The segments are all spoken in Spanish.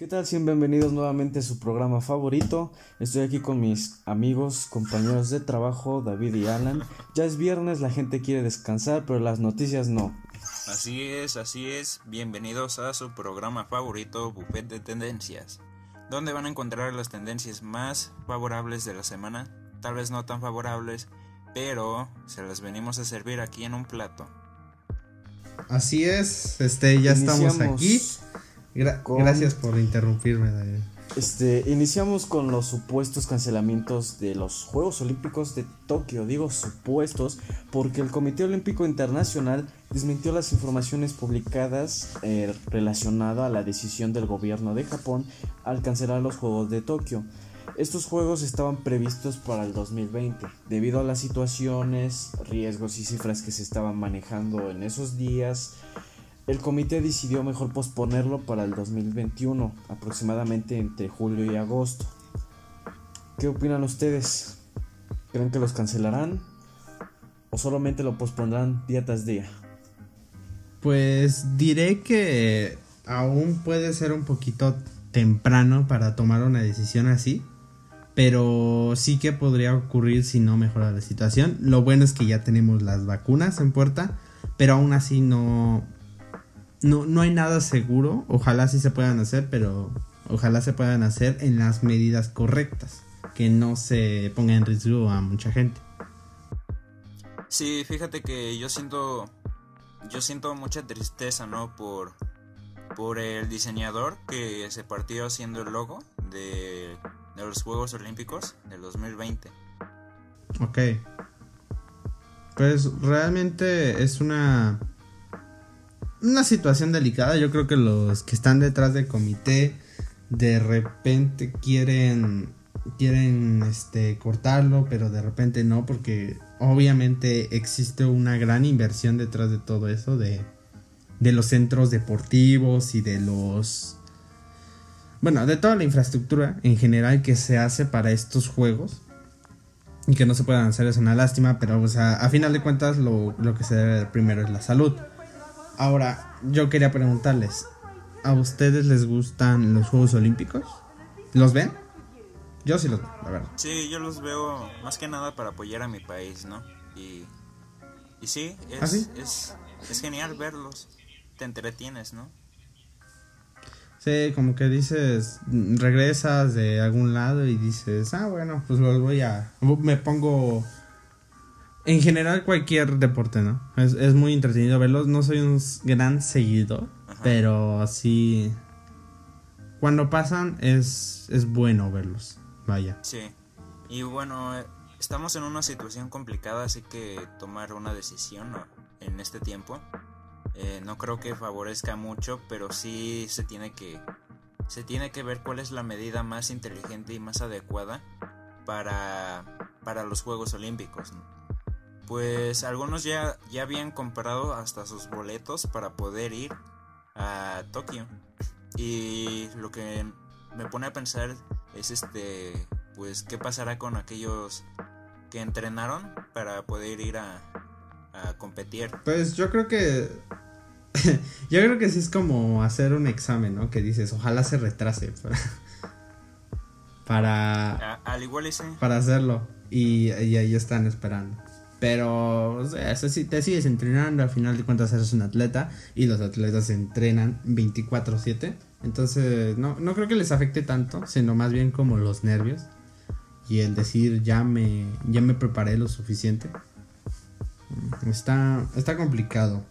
¿Qué tal? bienvenidos nuevamente a su programa favorito. Estoy aquí con mis amigos, compañeros de trabajo, David y Alan. Ya es viernes, la gente quiere descansar, pero las noticias no. Así es, así es. Bienvenidos a su programa favorito, Buffet de Tendencias, donde van a encontrar las tendencias más favorables de la semana, tal vez no tan favorables, pero se las venimos a servir aquí en un plato. Así es, este, ya estamos aquí gracias por interrumpirme, Daniel. Este, iniciamos con los supuestos cancelamientos de los Juegos Olímpicos de Tokio. Digo supuestos porque el Comité Olímpico Internacional desmintió las informaciones publicadas eh, relacionadas a la decisión del gobierno de Japón al cancelar los Juegos de Tokio. Estos juegos estaban previstos para el 2020. Debido a las situaciones, riesgos y cifras que se estaban manejando en esos días, el comité decidió mejor posponerlo para el 2021, aproximadamente entre julio y agosto. ¿Qué opinan ustedes? ¿Creen que los cancelarán? ¿O solamente lo pospondrán día tras día? Pues diré que aún puede ser un poquito temprano para tomar una decisión así. Pero sí que podría ocurrir si no mejora la situación. Lo bueno es que ya tenemos las vacunas en puerta. Pero aún así no, no, no hay nada seguro. Ojalá sí se puedan hacer, pero ojalá se puedan hacer en las medidas correctas. Que no se ponga en riesgo a mucha gente. Sí, fíjate que yo siento. Yo siento mucha tristeza, ¿no? Por. Por el diseñador que se partió haciendo el logo de, de los Juegos Olímpicos del 2020. Ok. Pues realmente es una una situación delicada. Yo creo que los que están detrás del comité de repente quieren quieren este cortarlo, pero de repente no porque obviamente existe una gran inversión detrás de todo eso de de los centros deportivos y de los bueno, de toda la infraestructura en general que se hace para estos juegos y que no se puedan hacer es una lástima, pero o sea, a final de cuentas lo, lo que se debe primero es la salud. Ahora, yo quería preguntarles, ¿a ustedes les gustan los Juegos Olímpicos? ¿Los ven? Yo sí los veo, la verdad. Sí, yo los veo más que nada para apoyar a mi país, ¿no? Y, y sí, es, ¿Ah, es, es genial verlos. Te entretienes, ¿no? Sí, como que dices, regresas de algún lado y dices, ah, bueno, pues los voy a... Me pongo en general cualquier deporte, ¿no? Es, muy entretenido verlos. No soy un gran seguidor, pero sí... Cuando pasan es, es bueno verlos, vaya. Sí. Y bueno, estamos en una situación complicada, así que tomar una decisión en este tiempo eh, no creo que favorezca mucho, pero sí se tiene que se tiene que ver cuál es la medida más inteligente y más adecuada para, para los Juegos Olímpicos. ¿no? Pues algunos ya, ya habían comprado hasta sus boletos para poder ir a Tokio. Y lo que me pone a pensar es este, pues qué pasará con aquellos que entrenaron para poder ir a, a competir. Pues yo creo que yo creo que sí es como hacer un examen, ¿no? Que dices, ojalá se retrase para al igual y para hacerlo y, y ahí están esperando. Pero, o sea, si te sigues entrenando, al final de cuentas eres un atleta y los atletas se entrenan 24/7. Entonces, no, no creo que les afecte tanto, sino más bien como los nervios y el decir ya me, ya me preparé lo suficiente. Está, está complicado.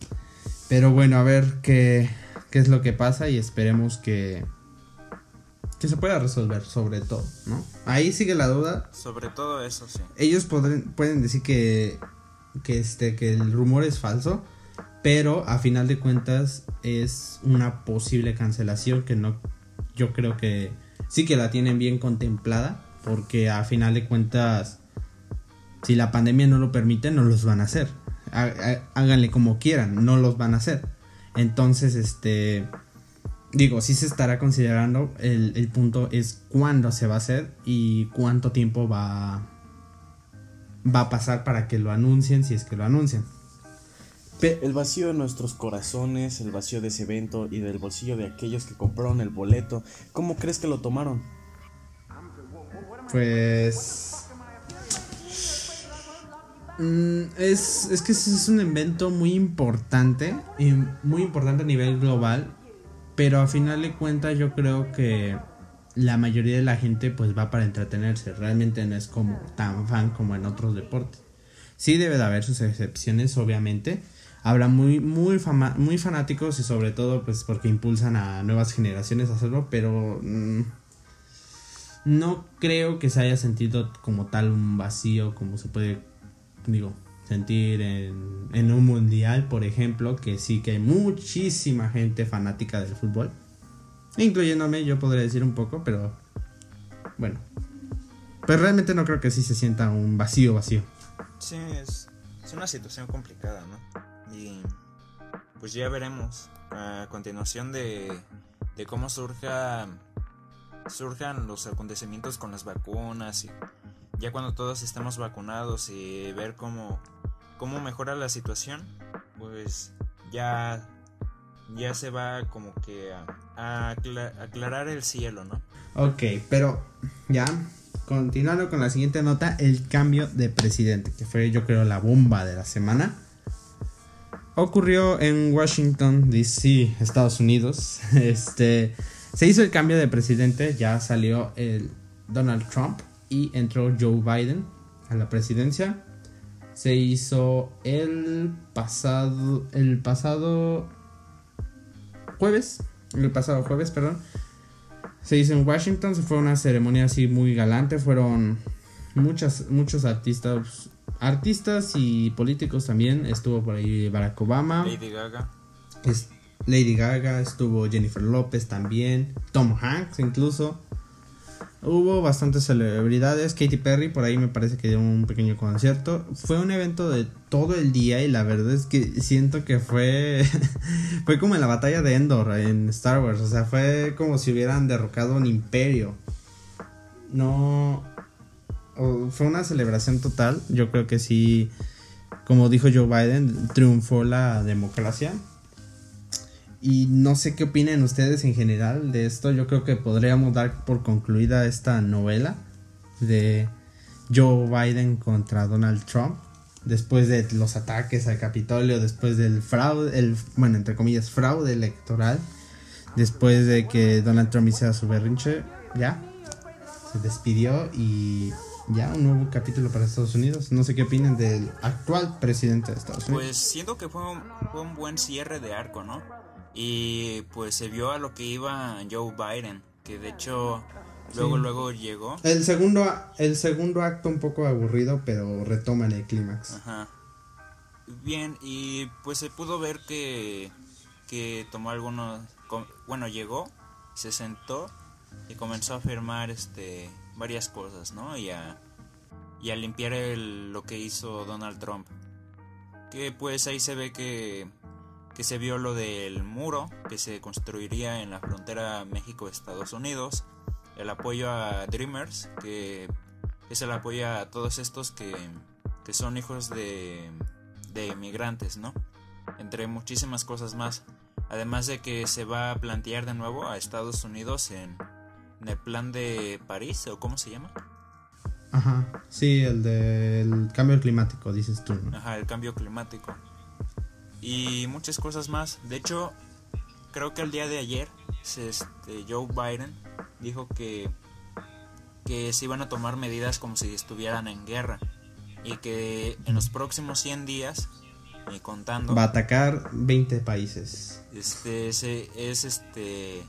Pero bueno, a ver qué, qué es lo que pasa y esperemos que, que se pueda resolver sobre todo, ¿no? Ahí sigue la duda. Sobre todo eso, sí. Ellos pueden, pueden decir que, que, este, que el rumor es falso, pero a final de cuentas es una posible cancelación que no, yo creo que sí que la tienen bien contemplada, porque a final de cuentas, si la pandemia no lo permite, no los van a hacer. Háganle como quieran, no los van a hacer. Entonces, este digo, sí se estará considerando. El, punto es cuándo se va a hacer y cuánto tiempo va, va a pasar para que lo anuncien, si es que lo anuncian. el vacío de nuestros corazones, el vacío de ese evento y del bolsillo de aquellos que compraron el boleto, ¿cómo crees que lo tomaron? Pues... Mm, es, es que es un evento muy importante y muy importante a nivel global, pero a final de cuentas yo creo que la mayoría de la gente pues va para entretenerse, realmente no es como tan fan como en otros deportes. Sí debe de haber sus excepciones, obviamente. Habrá muy, muy, muy fanáticos y sobre todo pues porque impulsan a nuevas generaciones a hacerlo, pero mm, no creo que se haya sentido como tal un vacío como se puede, digo, sentir en, en un mundial, por ejemplo, que sí que hay muchísima gente fanática del fútbol. Incluyéndome, yo podría decir un poco, pero bueno. Pues realmente no creo que sí se sienta un vacío vacío. Sí, es, una situación complicada, ¿no? Y pues ya veremos a continuación de, de cómo surja, surjan los acontecimientos con las vacunas y ya cuando todos estemos vacunados y ver cómo, cómo mejora la situación, pues ya, ya se va como que a, aclarar el cielo, ¿no? Ok, pero ya continuando con la siguiente nota, el cambio de presidente, que fue yo creo la bomba de la semana. Ocurrió en Washington, D.C., Estados Unidos. Este, se hizo el cambio de presidente, ya salió el Donald Trump y entró Joe Biden a la presidencia. Se hizo el pasado el pasado jueves, el pasado jueves, perdón se hizo en Washington, se fue una ceremonia así muy galante, fueron muchas, muchos artistas, artistas y políticos también, estuvo por ahí Barack Obama. Lady Gaga. Lady Gaga, estuvo Jennifer López también, Tom Hanks incluso. Hubo bastantes celebridades. Katy Perry por ahí me parece que dio un pequeño concierto. Fue un evento de todo el día y la verdad es que siento que fue fue como en la batalla de Endor en Star Wars, o sea, fue como si hubieran derrocado un imperio. No fue una celebración total. Yo creo que sí como dijo Joe Biden, triunfó la democracia. Y no sé qué opinan ustedes en general de esto. Yo creo que podríamos dar por concluida esta novela de Joe Biden contra Donald Trump. Después de los ataques al Capitolio, después del fraude, el, bueno, entre comillas, fraude electoral. Después de que Donald Trump hiciera su berrinche, ya. Se despidió y ya un nuevo capítulo para Estados Unidos. No sé qué opinan del actual presidente de Estados Unidos. Pues siento que fue fue un buen cierre de arco, ¿no? Y pues se vio a lo que iba Joe Biden, que de hecho luego luego llegó. El segundo el segundo acto un poco aburrido, pero retoma en el clímax. Ajá. Bien, y pues se pudo ver que que tomó algunos bueno, llegó, se sentó y comenzó a firmar este varias cosas, ¿no? Y a y a limpiar el, lo que hizo Donald Trump. Que pues ahí se ve que que se vio lo del muro que se construiría en la frontera México-Estados Unidos, el apoyo a Dreamers, que es el apoyo a todos estos que, que son hijos de, de inmigrantes, ¿no? Entre muchísimas cosas más. Además de que se va a plantear de nuevo a Estados Unidos en, en el plan de París, o cómo se llama. Ajá, sí, el del cambio climático, dices tú. ¿no? Ajá, el cambio climático y muchas cosas más. De hecho, creo que el día de ayer este, Joe Biden dijo que, que se iban a tomar medidas como si estuvieran en guerra y que en los próximos 100 días, y contando, va a atacar 20 países. Este, se, es este,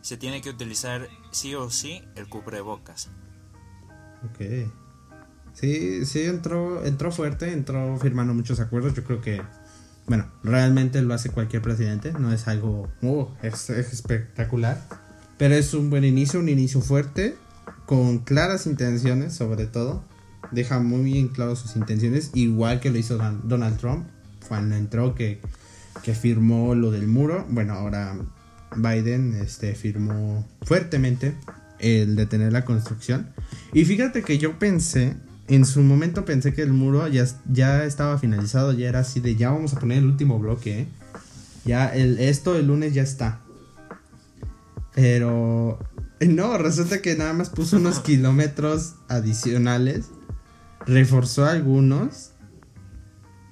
se tiene que utilizar sí o sí el cubrebocas. Ok. Sí, sí, entró, entró fuerte, entró firmando muchos acuerdos. Yo creo que bueno, realmente lo hace cualquier presidente, no es algo uh, es, espectacular, pero es un buen inicio, un inicio fuerte, con claras intenciones sobre todo, deja muy bien claro sus intenciones, igual que lo hizo Donald Trump cuando entró que, que firmó lo del muro, bueno, ahora Biden este, firmó fuertemente el detener la construcción. Y fíjate que yo pensé en su momento pensé que el muro ya, ya estaba finalizado, ya era así de ya vamos a poner el último bloque, ¿eh? Ya el, esto el lunes ya está. Pero no, resulta que nada más puso unos kilómetros adicionales, reforzó algunos.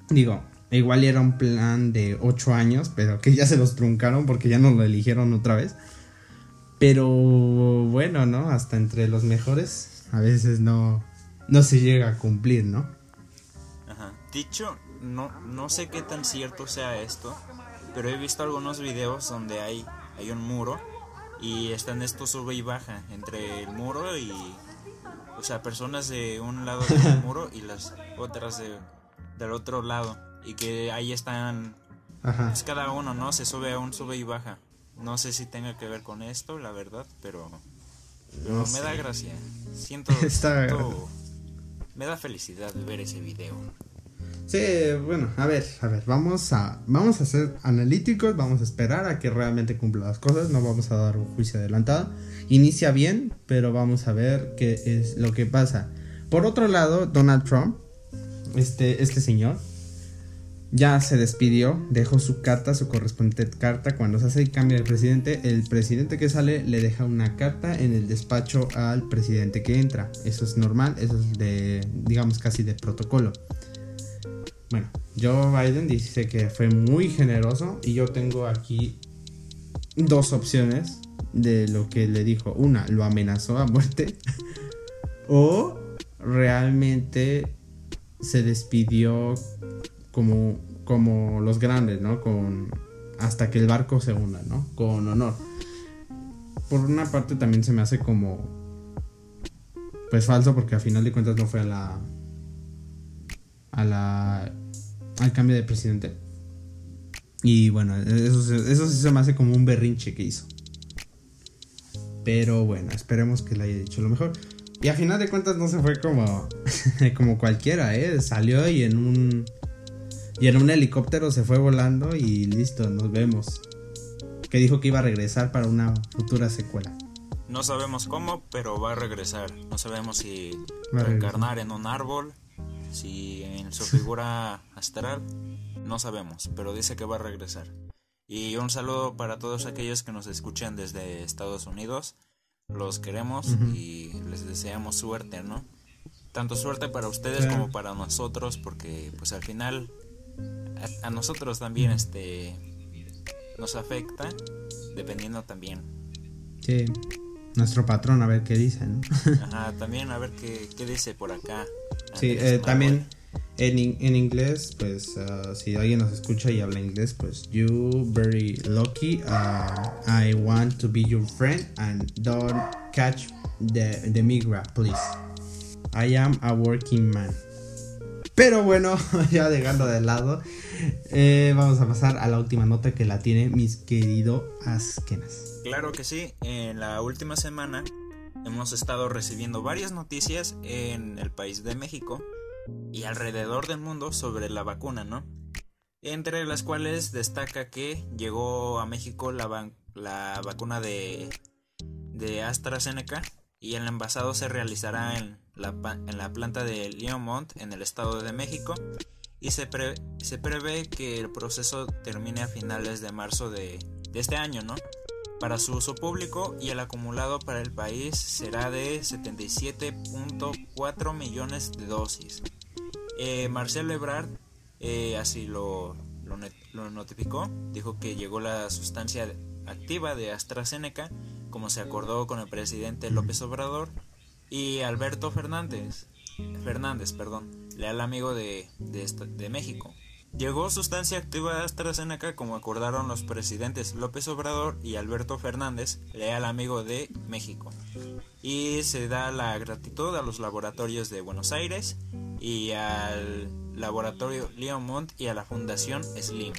Digo, igual era un plan de 8 años, pero que ya se los truncaron porque ya no lo eligieron otra vez. Pero bueno, ¿no? Hasta entre los mejores a veces no, no se llega a cumplir, ¿no? Ajá. Dicho, no, no sé qué tan cierto sea esto, pero he visto algunos videos donde hay, hay un muro y están esto sube y baja entre el muro y o sea personas de un lado del muro y las otras de, del otro lado y que ahí están Ajá. es cada uno no se sube a un sube y baja no sé si tenga que ver con esto la verdad pero, pero me da gracia siento, siento me da felicidad ver ese video Sí, bueno, a ver, a ver, vamos a, vamos a ser analíticos, vamos a esperar a que realmente cumpla las cosas, no vamos a dar un juicio adelantado. Inicia bien, pero vamos a ver qué es lo que pasa. Por otro lado, Donald Trump, este, este señor, ya se despidió, dejó su carta, su correspondiente carta. Cuando se hace el cambio de presidente, el presidente que sale le deja una carta en el despacho al presidente que entra. Eso es normal, eso es de, digamos, casi de protocolo. Bueno, Joe Biden dice que fue muy generoso y yo tengo aquí dos opciones de lo que le dijo. Una, lo amenazó a muerte o realmente se despidió como, como los grandes, ¿no? Con, hasta que el barco se hunda, ¿no? Con honor. Por una parte también se me hace como pues falso porque a final de cuentas no fue a la a la al cambio de presidente. Y bueno, eso, eso sí se me hace como un berrinche que hizo. Pero bueno, esperemos que le haya dicho lo mejor. Y a final de cuentas no se fue como, como cualquiera, ¿eh? Salió y en un... Y en un helicóptero se fue volando y listo, nos vemos. Que dijo que iba a regresar para una futura secuela. No sabemos cómo, pero va a regresar. No sabemos si va a reencarnar en un árbol, si en su figura astral, no sabemos, pero dice que va a regresar. Y un saludo para todos aquellos que nos escuchan desde Estados Unidos. Los queremos y les deseamos suerte, ¿no? Tanto suerte para ustedes como para nosotros, porque pues al final a, nosotros también este nos afecta, dependiendo también. Sí, nuestro patrón a ver qué dice, ¿no? Ajá, también a ver qué, qué dice por acá. Sí, eh, también en, en, inglés, pues uh, si alguien nos escucha y habla inglés, pues you very lucky. Uh, I want to be your friend and don't catch the, the migra, please. I am a working man. Pero bueno, ya dejando de lado, eh, vamos a pasar a la última nota que la tiene mis querido Askenas. Claro que sí, en la última semana hemos estado recibiendo varias noticias en el país de México y alrededor del mundo sobre la vacuna, ¿no? Entre las cuales destaca que llegó a México la, la vacuna de, de AstraZeneca y el envasado se realizará en la, en la planta de Lionmont en el Estado de México y se, se prevé que el proceso termine a finales de marzo de, de este año, ¿no? para su uso público y el acumulado para el país será de 77.4 millones de dosis. Eh, Marcelo Ebrard eh, así lo, lo, notificó, dijo que llegó la sustancia activa de AstraZeneca, como se acordó con el presidente López Obrador, y Alberto Fernández, Fernández, perdón, leal amigo de, de, México, Llegó sustancia activa de AstraZeneca como acordaron los presidentes López Obrador y Alberto Fernández, leal amigo de México. Y se da la gratitud a los laboratorios de Buenos Aires y al laboratorio Leomont y a la fundación Slim.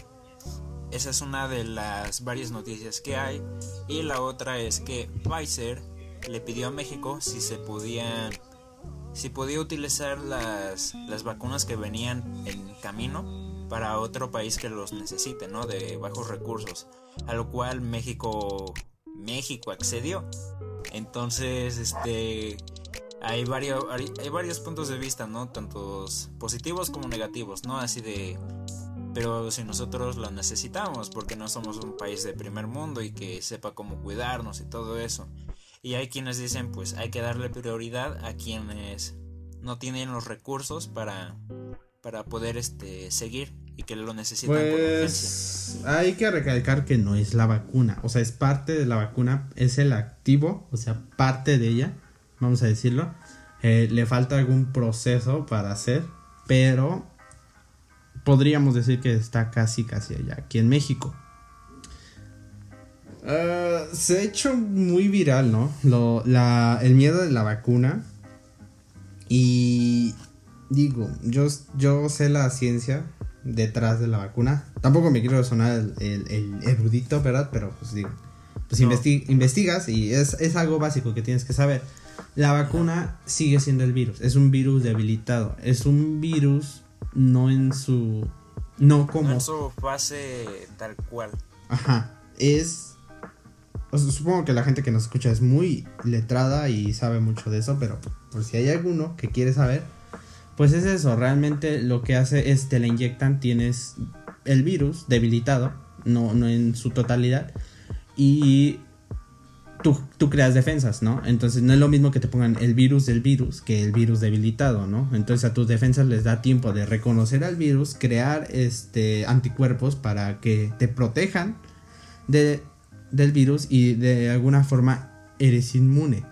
Esa es una de las varias noticias que hay. Y la otra es que Pfizer le pidió a México si se podían si podía utilizar las, las vacunas que venían en camino para otro país que los necesite, ¿no? De bajos recursos. A lo cual México México accedió. Entonces, este hay varios, hay varios puntos de vista, ¿no? Tantos positivos como negativos, ¿no? Así de... Pero si nosotros lo necesitamos, porque no somos un país de primer mundo y que sepa cómo cuidarnos y todo eso. Y hay quienes dicen, pues hay que darle prioridad a quienes no tienen los recursos para, para poder este, seguir y que lo necesitan pues, Hay que recalcar que no es la vacuna, o sea, es parte de la vacuna, es el activo, o sea, parte de ella, vamos a decirlo. Eh, le falta algún proceso para hacer, pero podríamos decir que está casi, casi allá, aquí en México. Ah, se ha hecho muy viral, ¿no? Lo, la, el miedo de la vacuna. Y digo, yo, yo sé la ciencia, detrás de la vacuna. Tampoco me quiero sonar el, el, erudito, ¿verdad? Pero pues digo, pues investigas y es, es, algo básico que tienes que saber. La vacuna sigue siendo el virus, es un virus debilitado, es un virus no en su... No como... No en su fase tal cual. Ajá, es... supongo que la gente que nos escucha es muy letrada y sabe mucho de eso, pero por si hay alguno que quiere saber, pues es eso, realmente lo que hace es te la inyectan, tienes el virus debilitado, no, no en su totalidad, y tú, tú, creas defensas, ¿no? Entonces no es lo mismo que te pongan el virus del virus que el virus debilitado, ¿no? Entonces a tus defensas les da tiempo de reconocer al virus, crear este anticuerpos para que te protejan de, del virus y de alguna forma eres inmune.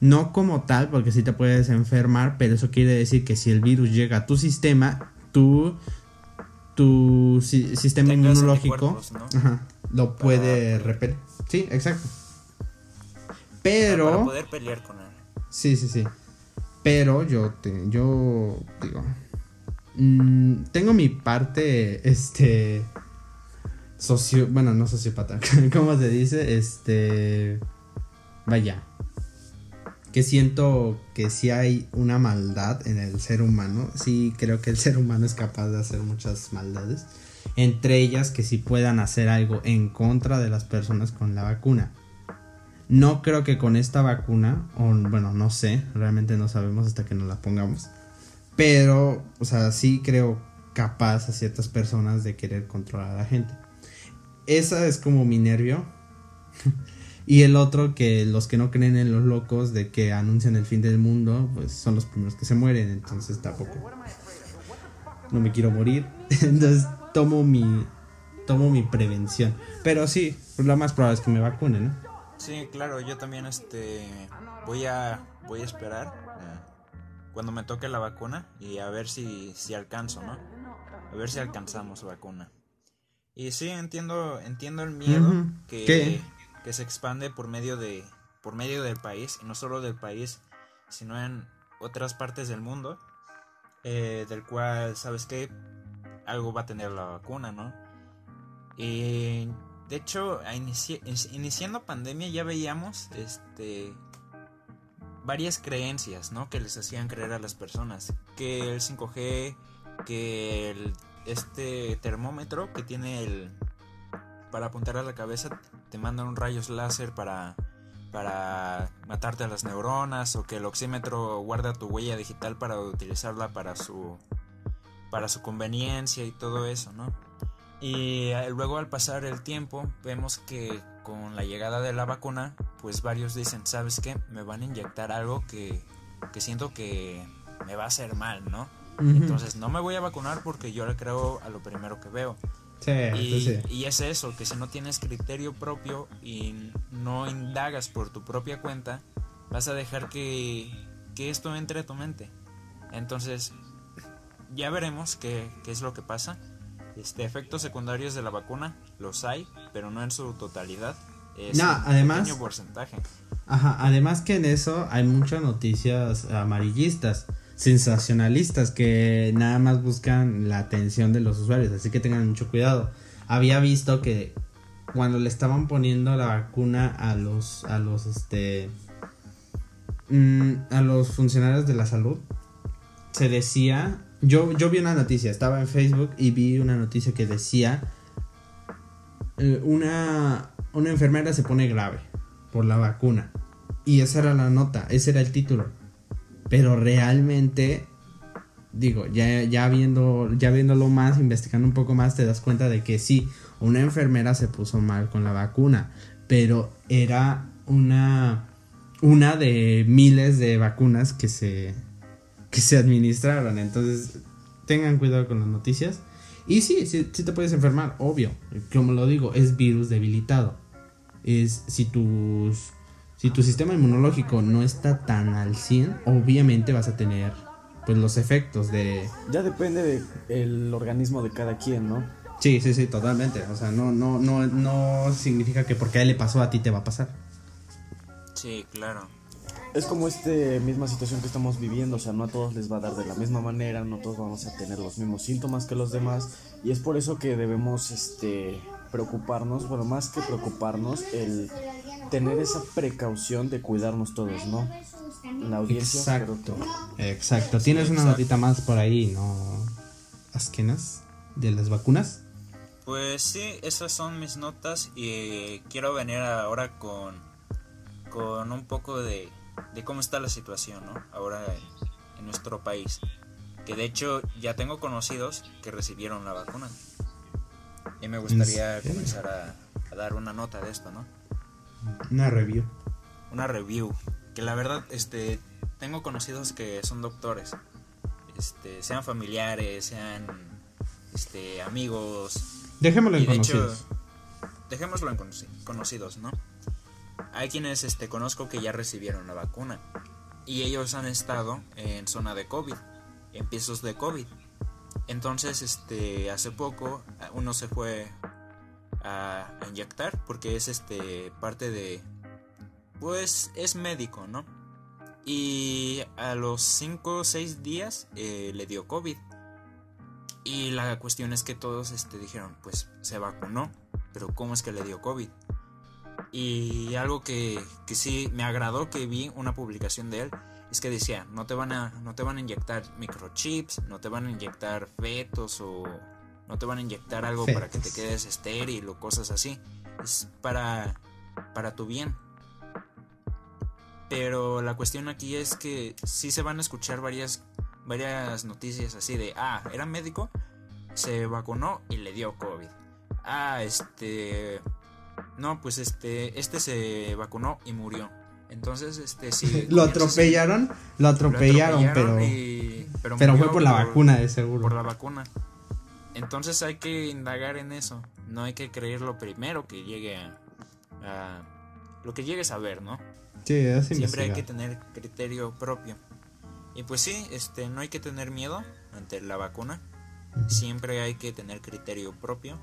No como tal, porque sí te puedes enfermar, pero eso quiere decir que si el virus llega a tu sistema, tu, tu sistema inmunológico lo puede repeler. Sí, exacto. Pero... Para poder pelear con él. Sí, sí, sí. Pero yo te, yo digo, mm, tengo mi parte, este, socio, bueno, no sociópata, ¿cómo se dice? Este, vaya, que siento que si hay una maldad en el ser humano, sí creo que el ser humano es capaz de hacer muchas maldades, entre ellas que si puedan hacer algo en contra de las personas con la vacuna. No creo que con esta vacuna, o bueno, no sé, realmente no sabemos hasta que nos la pongamos, pero, o sea, sí creo capaz a ciertas personas de querer controlar a la gente. Esa es como mi nervio. Y el otro que los que no creen en los locos de que anuncian el fin del mundo, pues son los primeros que se mueren, entonces tampoco. No me quiero morir, entonces tomo mi tomo mi prevención. Pero sí, pues lo más probable es que me vacune, ¿no? Sí, claro, yo también este voy a voy a esperar eh, cuando me toque la vacuna y a ver si si alcanzo, ¿no? A ver si alcanzamos vacuna. Y sí, entiendo entiendo el miedo que que se expande por medio de por medio del país y no solo del país sino en otras partes del mundo eh, del cual sabes que algo va a tener la vacuna no y de hecho iniciando pandemia ya veíamos este varias creencias no que les hacían creer a las personas que el 5G que el, este termómetro que tiene el para apuntar a la cabeza te mandan rayos láser para, para matarte a las neuronas o que el oxímetro guarda tu huella digital para utilizarla para su, para su conveniencia y todo eso, ¿no? Y eh, luego al pasar el tiempo vemos que con la llegada de la vacuna, pues varios dicen, ¿sabes qué? Me van a inyectar algo que, que siento que me va a hacer mal, ¿no? Entonces no me voy a vacunar porque yo le creo a lo primero que veo y, es eso, que si no tienes criterio propio y no indagas por tu propia cuenta, vas a dejar que, esto entre a tu mente. Entonces, ya veremos qué, es lo que pasa. Este, efectos secundarios de la vacuna los hay, pero no en su totalidad. Es no, además, pequeño porcentaje. Ajá, además que en eso hay muchas noticias amarillistas sensacionalistas que nada más buscan la atención de los usuarios, así que tengan mucho cuidado. Había visto que cuando le estaban poniendo la vacuna a los a los este mm, a los funcionarios de la salud se decía, yo yo vi una noticia, estaba en Facebook y vi una noticia que decía eh, una una enfermera se pone grave por la vacuna y esa era la nota, ese era el título Pero realmente, digo, ya, ya, viendo, ya viéndolo más, investigando un poco más, te das cuenta de que sí, una enfermera se puso mal con la vacuna, pero era una, una de miles de vacunas que se, que se administraron. Entonces, tengan cuidado con las noticias. Y sí, sí, sí te puedes enfermar, obvio. Como lo digo, es virus debilitado. Es si tus si tu sistema inmunológico no está tan al 100, obviamente vas a tener pues los efectos de ya depende del organismo de cada quien, ¿no? Sí, sí, sí, totalmente. O sea, no no no no significa que porque a él le pasó a ti te va a pasar. Sí, claro. Es como esta misma situación que estamos viviendo, o sea, no a todos les va a dar de la misma manera, no todos vamos a tener los mismos síntomas que los demás, y es por eso que debemos este preocuparnos, bueno, más que preocuparnos, el tener esa precaución de cuidarnos todos, ¿no? La audiencia. Exacto. Exacto. ¿Tienes una notita más por ahí, no? Asquenas de las vacunas. Pues sí, esas son mis notas y quiero venir ahora con con un poco de, de cómo está la situación, ¿no? Ahora en nuestro país. Que de hecho ya tengo conocidos que recibieron la vacuna. Y me gustaría comenzar a, dar una nota de esto, ¿no? Una review. Una review. Que la verdad, este, tengo conocidos que son doctores. Este, sean familiares, sean este, amigos. Dejémoslo en conocidos. dejémoslo en conocidos, ¿no? Hay quienes este, conozco que ya recibieron la vacuna. Y ellos han estado en zona de COVID, en pisos de COVID. Entonces, este, hace poco uno se fue a, inyectar porque es este parte de, pues es médico, ¿no? Y a los 5 o 6 días eh, le dio COVID. Y la cuestión es que todos este, dijeron, pues se vacunó, pero ¿cómo es que le dio COVID? Y algo que, que sí me agradó que vi una publicación de él es que decía, no te van a, no te van a inyectar microchips, no te van a inyectar fetos o no te van a inyectar algo para que te quedes estéril o cosas así. Es para, para tu bien. Pero la cuestión aquí es que sí se van a escuchar varias, varias noticias así de, ah, era médico, se vacunó y le dio COVID. Ah, este... No, pues este, este se vacunó y murió. Entonces, este sí. lo atropellaron, lo atropellaron, pero. pero, fue por la vacuna, de seguro. Por la vacuna. Entonces hay que indagar en eso. No hay que creer lo primero que llegue a. lo que llegues a ver, ¿no? Sí, Siempre hay que tener criterio propio. Y pues sí, este, no hay que tener miedo ante la vacuna. Siempre hay que tener criterio propio.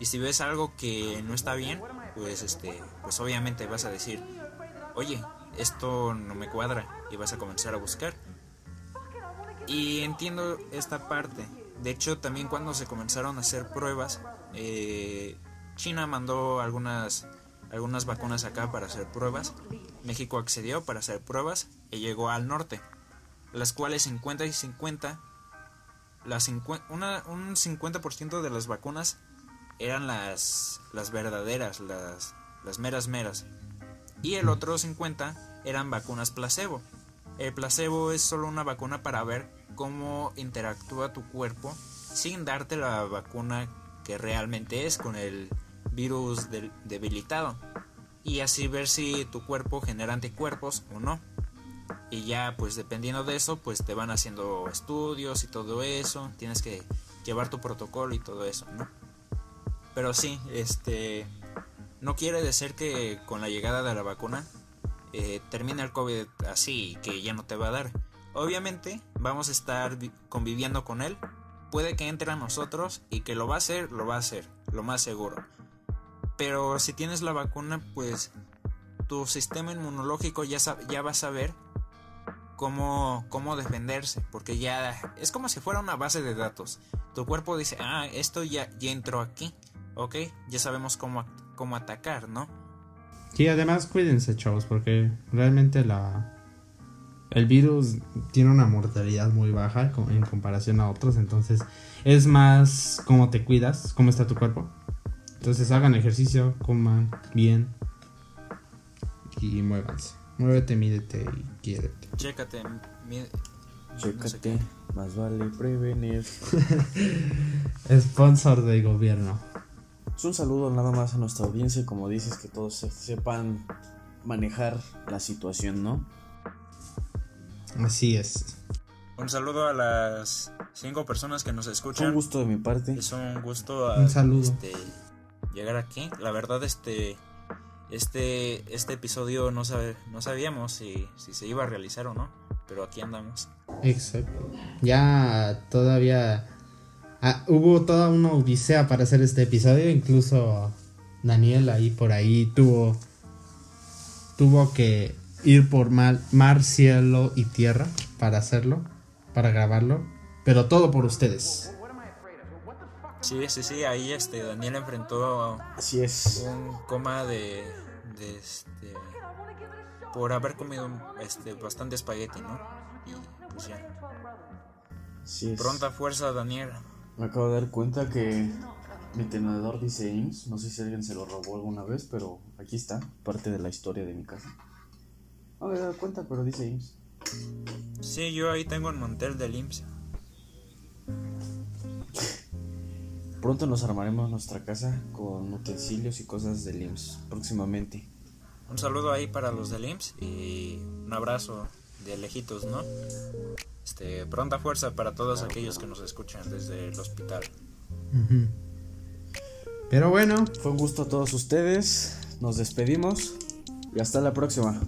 Y si ves algo que no está bien, pues este, pues obviamente vas a decir, oye, esto no me cuadra y vas a comenzar a buscar. Y entiendo esta parte. De hecho, también cuando se comenzaron a hacer pruebas, eh, China mandó algunas, algunas vacunas acá para hacer pruebas. México accedió para hacer pruebas y llegó al norte. Las cuales 50 y 50, las una, un 50% de las vacunas eran las, las verdaderas, las, las meras meras y el otro 50 eran vacunas placebo. El placebo es solo una vacuna para ver cómo interactúa tu cuerpo sin darte la vacuna que realmente es con el virus debilitado y así ver si tu cuerpo genera anticuerpos o no. Y ya pues dependiendo de eso pues te van haciendo estudios y todo eso, tienes que llevar tu protocolo y todo eso, ¿no? Pero sí, este no quiere decir que con la llegada de la vacuna eh, termine el COVID así que ya no te va a dar. Obviamente vamos a estar conviviendo con él. Puede que entre a nosotros y que lo va a hacer, lo va a hacer, lo más seguro. Pero si tienes la vacuna, pues tu sistema inmunológico ya, ya va a saber cómo, cómo defenderse, porque ya es como si fuera una base de datos. Tu cuerpo dice, ah, esto ya, ya entró aquí, ok, ya sabemos cómo, cómo atacar, ¿no? Sí, además cuídense, chavos, porque realmente la el virus tiene una mortalidad muy baja en comparación a otros, entonces es más cómo te cuidas, cómo está tu cuerpo. Entonces hagan ejercicio, coman bien y muévanse. Muévete, mídete y quiérete. Chécate, Chécate, más vale prevenir. Sponsor del gobierno. Es un saludo nada más a nuestra audiencia, y como dices, que todos se- sepan manejar la situación, ¿no? Así es. un saludo a las cinco personas que nos Fue un escuchan. gusto de mi parte. Es un gusto a- Un saludo. este, llegar aquí. La verdad, este, este, este episodio no, sabe, no sabíamos si, si se iba a realizar o no, pero aquí andamos. Exacto. Ya todavía ah, hubo toda una odisea para hacer este episodio. Incluso Daniel ahí por ahí tuvo tuvo que ir por mal- mar, cielo y tierra para hacerlo, para grabarlo. Pero todo por ustedes. Sí, sí, sí, ahí este Daniel enfrentó Así es. un coma de, de este por haber comido este bastante espagueti, ¿no? Y pues ya. Así es. Pronta fuerza, Daniel. Me acabo de dar cuenta que mi tenedor dice IMSS. No sé si alguien se lo robó alguna vez, pero aquí está, parte de la historia de mi casa. No me he dado cuenta, pero dice IMSS. Sí, yo ahí tengo el mantel del IMSS. Pronto nos armaremos nuestra casa con utensilios y cosas del IMSS próximamente. Un saludo ahí para los del IMSS y un abrazo de lejitos, ¿no? Este, pronta fuerza para todos aquellos que nos escuchan desde el hospital. Pero bueno, Fue un gusto a todos ustedes. Nos despedimos y hasta la próxima.